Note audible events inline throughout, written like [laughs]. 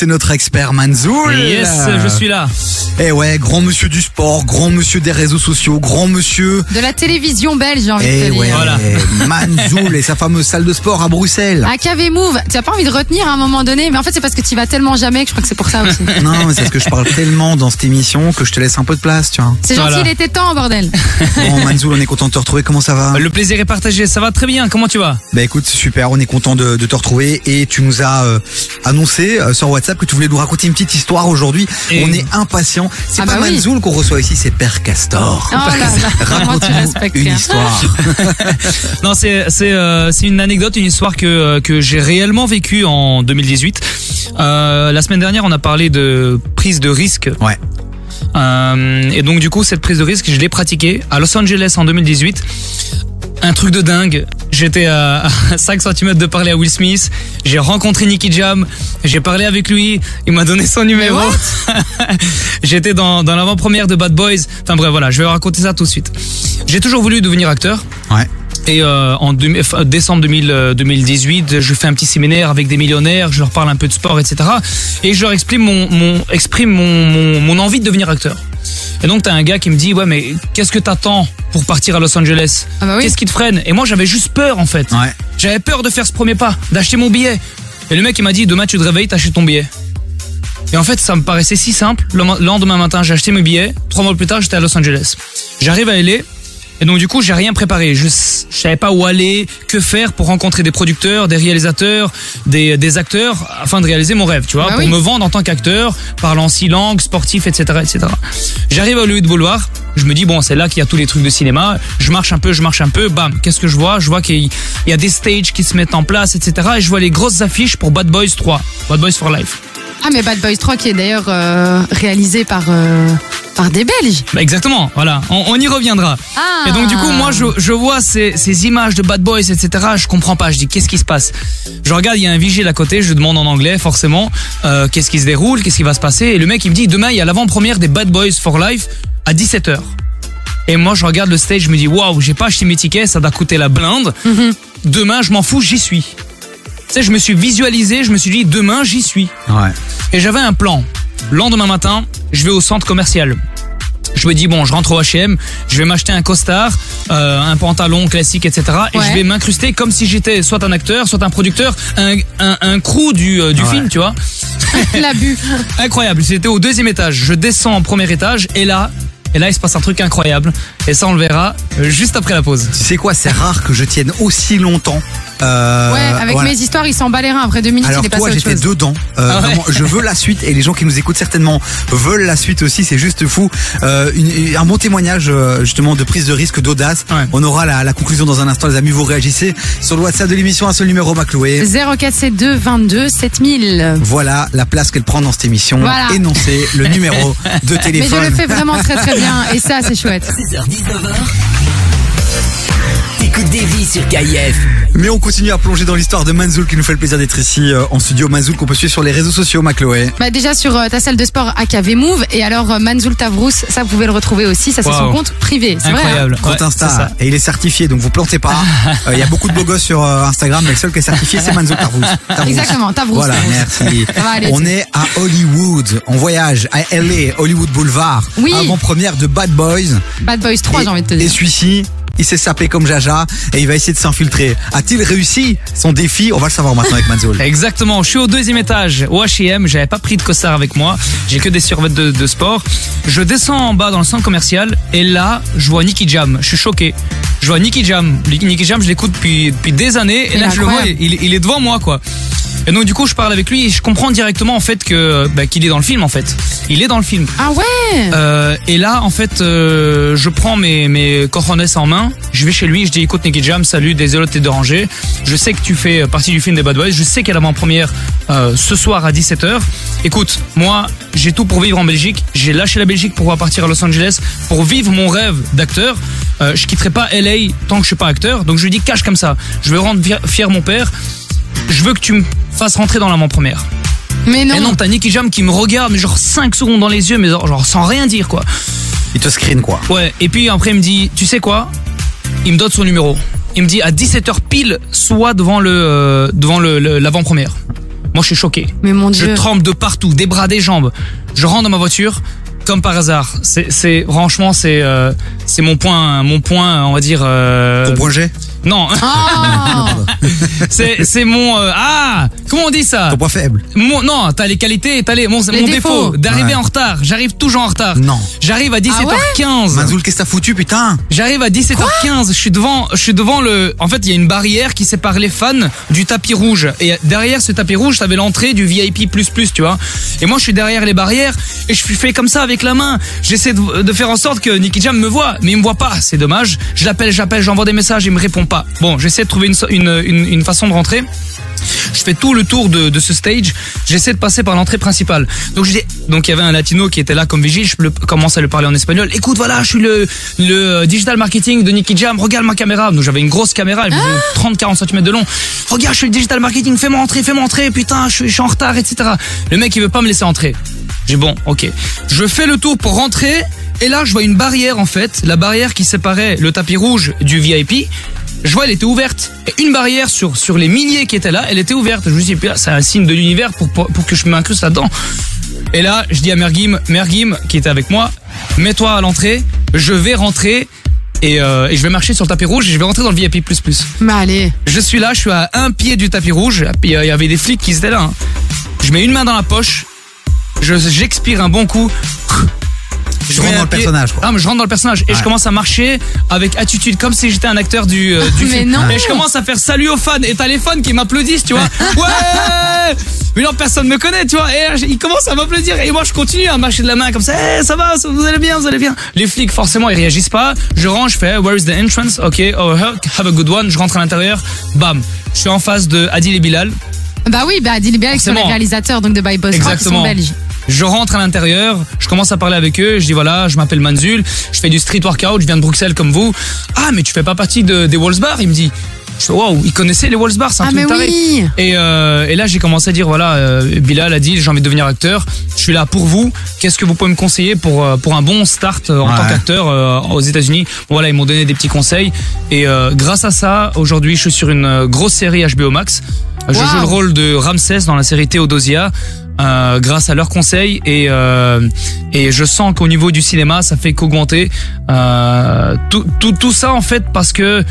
c'est notre expert Manzoul. Yes, je suis là. Eh ouais, grand monsieur du sport, grand monsieur des réseaux sociaux, grand monsieur. De la télévision belge, j'ai envie Eh de te ouais, dire. Voilà. Manzoul et sa fameuse salle de sport à Bruxelles. À KV Move, tu as pas envie de retenir à un moment donné, mais en fait c'est parce que tu y vas tellement jamais que je crois que c'est pour ça aussi. [laughs] Non, mais c'est parce que je parle tellement dans cette émission que je te laisse un peu de place, tu vois. C'est gentil, Voilà. il était temps, bordel. Bon, Manzoul, on est content de te retrouver. Comment ça va Le plaisir est partagé. Ça va très bien. Comment tu vas? Bah écoute, c'est super, on est content de, de te retrouver et tu nous as euh, annoncé euh, sur WhatsApp que tu voulais nous raconter une petite histoire aujourd'hui. Et- On est impatient. C'est Ah pas bah oui. Manzoul qu'on reçoit ici, c'est Père Castor. Oh Raconte-nous une histoire. [laughs] Non, c'est c'est euh, c'est une anecdote, une histoire que euh, que j'ai réellement vécue en 2018. Euh, la semaine dernière, on a parlé de prise de risque. Ouais. Euh, et donc du coup, cette prise de risque, je l'ai pratiquée à Los Angeles en 2018. Un truc de dingue. J'étais à à 5 cm de parler à Will Smith. J'ai rencontré Nicky Jam. J'ai parlé avec lui. Il m'a donné son numéro. [laughs] J'étais dans, dans l'avant-première de Bad Boys. Enfin bref, voilà, je vais raconter ça tout de suite. J'ai toujours voulu devenir acteur. Ouais. Et euh, en décembre 2000, euh, 2018, je fais un petit séminaire avec des millionnaires, je leur parle un peu de sport, etc. Et je leur exprime mon, mon, exprime mon, mon, mon envie de devenir acteur. Et donc t'as un gars qui me dit ouais mais qu'est-ce que t'attends pour partir à Los Angeles? Ah bah oui. Qu'est-ce qui te freine? Et moi j'avais juste peur en fait. Ouais. J'avais peur de faire ce premier pas, d'acheter mon billet. Et le mec il m'a dit demain tu te réveilles, t'achètes ton billet. Et en fait ça me paraissait si simple. Le ma- lendemain matin j'ai acheté mes billets. Trois mois plus tard j'étais à Los Angeles. J'arrive à LA. Et donc du coup, j'ai rien préparé. Je, je savais pas où aller, que faire pour rencontrer des producteurs, des réalisateurs, des, des acteurs, afin de réaliser mon rêve, tu vois, Bah pour oui. me vendre en tant qu'acteur, parlant six langues, sportif, etc., etc. J'arrive à Hollywood Boulevard. Je me dis bon, c'est là qu'il y a tous les trucs de cinéma. Je marche un peu, je marche un peu. Bam, qu'est-ce que je vois? Je vois qu'il y a des stages qui se mettent en place, etc. Et je vois les grosses affiches pour Bad Boys 3, Bad Boys for Life. Ah mais Bad Boys 3 qui est d'ailleurs euh, réalisé par euh, par des Belges. Bah, exactement, voilà, on, on y reviendra. Ah. Et donc du coup, moi, je, je vois ces, ces images de Bad Boys, etc. Je comprends pas. Je dis, qu'est-ce qui se passe? Je regarde, il y a un vigile à côté. Je demande en anglais, forcément, euh, qu'est-ce qui se déroule, qu'est-ce qui va se passer? Et le mec, il me dit, demain, il y a l'avant-première des Bad Boys for Life à 17h. Et moi, je regarde le stage, je me dis, waouh, j'ai pas acheté mes tickets, ça doit coûter la blinde. Demain, je m'en fous, j'y suis. Tu sais, je me suis visualisé, je me suis dit, demain, j'y suis. Ouais. Et j'avais un plan. Lendemain matin, je vais au centre commercial. Je me dis bon, je rentre au H&M, je vais m'acheter un costard, euh, un pantalon classique, etc. Et Ouais. je vais m'incruster comme si j'étais soit un acteur, soit un producteur, un, un, un crew du, euh, du Ouais. film, tu vois. [laughs] L'abus. Incroyable. J'étais au deuxième étage. Je descends au premier étage et là, et là, il se passe un truc incroyable. Et ça, on le verra euh, juste après la pause. Tu sais quoi, c'est rare que je tienne aussi longtemps. Euh, ouais, avec voilà. mes histoires, il s'en bat les reins. Après deux minutes, Alors il est passé toi, j'étais dedans. Euh, Ah ouais. vraiment, je veux la suite et les gens qui nous écoutent certainement veulent la suite aussi. C'est juste fou. Euh, une- un bon témoignage justement de prise de risque, d'audace. Ouais. On aura la, la conclusion dans un instant. Les amis, vous réagissez sur le WhatsApp de l'émission à ce numéro Macloué. 0472 22 7000. Voilà la place qu'elle prend dans cette émission. Voilà. Énoncez le numéro de [laughs] Mais je téléphone. le fais vraiment très très bien et ça c'est chouette. 16h-19h. Sur KIF. Mais on continue à plonger dans l'histoire de Manzoul qui nous fait le plaisir d'être ici euh, en studio. Manzoul qu'on peut suivre sur les réseaux sociaux, Macloé. Bah déjà sur euh, ta salle de sport AKV Move et alors euh, Manzoul Tavrous, ça vous pouvez le retrouver aussi, ça c'est son compte privé, c'est vrai. hein Incroyable. Compte c'est Insta ça. et il est certifié donc vous plantez pas. [laughs] Euh, Il y a beaucoup de beaux gosses sur euh, Instagram mais le seul qui est certifié c'est Manzo Tarvous. Tarvous. [laughs] Exactement, Tavrous. Voilà, Tavrous. merci. [laughs] Ça va aller, On est à Hollywood, en voyage à LA, Hollywood Boulevard, Oui. avant première de Bad Boys. Bad Boys 3 Et- j'ai envie de te Et dire. celui-ci, il s'est sapé comme Jaja et il va essayer de s'infiltrer. A-t-il réussi son défi? On va le savoir maintenant avec Manzoul. [laughs] Exactement, je suis au deuxième étage au H&M, j'avais pas pris de costard avec moi, j'ai que des survêtements de, de sport. Je descends en bas dans le centre commercial et là, je vois Nicky Jam, je suis choqué. Je vois Nicky Jam, Nicky Jam, je l'écoute depuis depuis des années et Il là est je le vois, il, il est devant moi quoi. Et donc du coup, je parle avec lui et je comprends directement en fait que bah, qu'il est dans le film en fait. Il est dans le film. Ah ouais Euh, et là, en fait, euh, je prends mes, mes cojones en main, je vais chez lui, je dis écoute Nicky Jam, salut, désolé de t'être dérangé. Je sais que tu fais partie du film des Bad Boys, je sais qu'elle a en première euh, ce soir à 17h. Écoute, moi, j'ai tout pour vivre en Belgique, j'ai lâché la Belgique pour partir à Los Angeles, pour vivre mon rêve d'acteur. Euh, je quitterai pas LA tant que je suis pas acteur, donc je lui dis cache comme ça. Je veux rendre fier mon père. Je veux que tu me fasses rentrer dans l'avant-première. Mais non. Et non, t'as Nicky Jam qui me regarde, mais genre 5 secondes dans les yeux, mais genre, genre sans rien dire quoi. Il te screen quoi. Ouais, et puis après il me dit, tu sais quoi? Il me donne son numéro. Il me dit à 17h pile, soit devant le euh, devant le le- l'avant-première. Moi, je suis choqué. Mais mon Je dieu. tremble de partout, des bras, des jambes. Je rentre dans ma voiture, comme par hasard. C'est, c'est franchement, c'est, euh, c'est mon point, mon point, on va dire. euh, Ton point G Non, Oh [laughs] c'est, c'est mon. euh, ah, comment on dit ça? Ton point faible Mon, non, t'as les qualités et t'as les. Mon, Les mon défauts. défaut d'arriver Ouais. en retard. J'arrive toujours en retard. Non. J'arrive à 17h15. Manzoul, qu'est-ce que t'as foutu, putain? J'arrive à 17h15, je suis devant, je suis devant le. En fait, il y a une barrière qui sépare les fans du tapis rouge. Et derrière ce tapis rouge, t'avais l'entrée du VIP tu vois. Et moi, je suis derrière les barrières et je fais comme ça avec la main. J'essaie de, de faire en sorte que Nicky Jam me voit, mais il me voit pas. C'est dommage. Je l'appelle, j'appelle, j'envoie des messages, il me répond pas. Bon, j'essaie de trouver une, so- une, une, une façon de rentrer. Je fais tout le tour de, de ce stage. J'essaie de passer par l'entrée principale. Donc dis- donc il y avait un latino qui était là comme vigile. Je le- commence à lui parler en espagnol. Écoute, voilà, je suis le, le euh, digital marketing de Nicky Jam. Regarde ma caméra. Donc j'avais une grosse caméra, elle faisait 30-40 cm de long. Regarde, je suis le digital marketing. Fais-moi entrer, fais-moi entrer. Putain, je suis, je suis en retard, etc. Le mec il veut pas me laisser entrer. J'ai bon, ok. Je fais le tour pour rentrer. Et là, je vois une barrière en fait, la barrière qui séparait le tapis rouge du VIP. Je vois, elle était ouverte. Et une barrière sur sur les milliers qui étaient là, elle était ouverte. Je me suis dit, c'est un signe de l'univers pour, pour pour que je m'incruste là-dedans. Et là, je dis à Mergim, Mergim qui était avec moi, mets-toi à l'entrée. Je vais rentrer. Et, euh, et je vais marcher sur le tapis rouge et je vais rentrer dans le VIP++. Mais allez. Je suis là, je suis à un pied du tapis rouge. Il y avait des flics qui étaient là. hein. Je mets une main dans la poche. Je j'expire un bon coup. Je rentre dans le personnage, quoi. Ah, mais je rentre dans le personnage et je commence à marcher avec attitude comme si j'étais un acteur du, euh, du [laughs] Mais film. non. Et je commence à faire salut aux fans et t'as les fans qui m'applaudissent, tu vois. Ouais Mais non, personne me connaît, tu vois. Et ils commencent à m'applaudir et moi je continue à marcher de la main comme ça. Eh, ça va, vous allez bien, vous allez bien. Les flics forcément ils réagissent pas. Je rentre, je fais Where is the entrance? Ok, oh, have a good one. Je rentre à l'intérieur. Bam. Je suis en face de Adil et Bilal. Bah oui, bah Adil Bial, qui sont les réalisateurs donc de By Boss Rock, qui sont Exactement. belges. Je rentre à l'intérieur, je commence à parler avec eux, je dis voilà, je m'appelle Manzul, je fais du street workout, je viens de Bruxelles comme vous. Ah, mais tu fais pas partie de, des Walls Bar? Il me dit. Je fais waouh, il connaissait les Walls Bar, c'est un Ah truc mais taré. oui. Et, euh, et là, j'ai commencé à dire voilà, euh, Bilal a dit j'ai envie de devenir acteur, je suis là pour vous. Qu'est-ce que vous pouvez me conseiller pour euh, pour un bon start en Ouais. tant qu'acteur euh, aux États-Unis? Voilà, ils m'ont donné des petits conseils et euh, grâce à ça, aujourd'hui, je suis sur une grosse série HBO Max. Je Wow. joue le rôle de Ramsès dans la série Théodosia. euh, grâce à leurs conseils et euh, et je sens qu'au niveau du cinéma ça fait qu'augmenter euh, tout, tout tout ça en fait parce que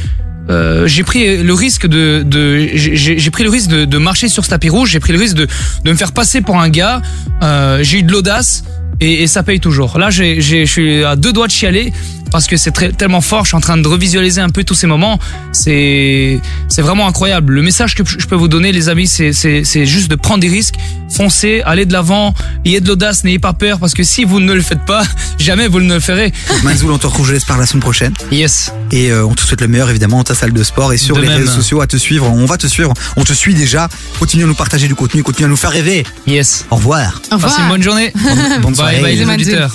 euh, j'ai pris le risque de, de j'ai pris le risque de, de marcher sur ce tapis rouge, j'ai pris le risque de, de me faire passer pour un gars. Euh, j'ai eu de l'audace et, et ça paye toujours. Là, j'ai, j'ai, je suis à deux doigts de chialer parce que c'est très, tellement fort. Je suis en train de revisualiser un peu tous ces moments. C'est, c'est vraiment incroyable. Le message que je peux vous donner, les amis, c'est, c'est, c'est juste de prendre des risques, foncer, aller de l'avant, ayez de l'audace, n'ayez pas peur parce que si vous ne le faites pas, [laughs] jamais vous ne le ferez. Manzoul, on te retrouve, je l'espère, la semaine prochaine. Yes. Et euh, on te souhaite le meilleur, évidemment, dans ta salle de sport et sur De les même. réseaux sociaux à te suivre. On va te suivre. On te suit déjà. Continue à nous partager du contenu, continue à nous faire rêver. Yes. Au revoir. Au revoir. Passez une bonne journée. Bonne Bye [laughs] soirée. bye les Bisous, Manzul. auditeurs.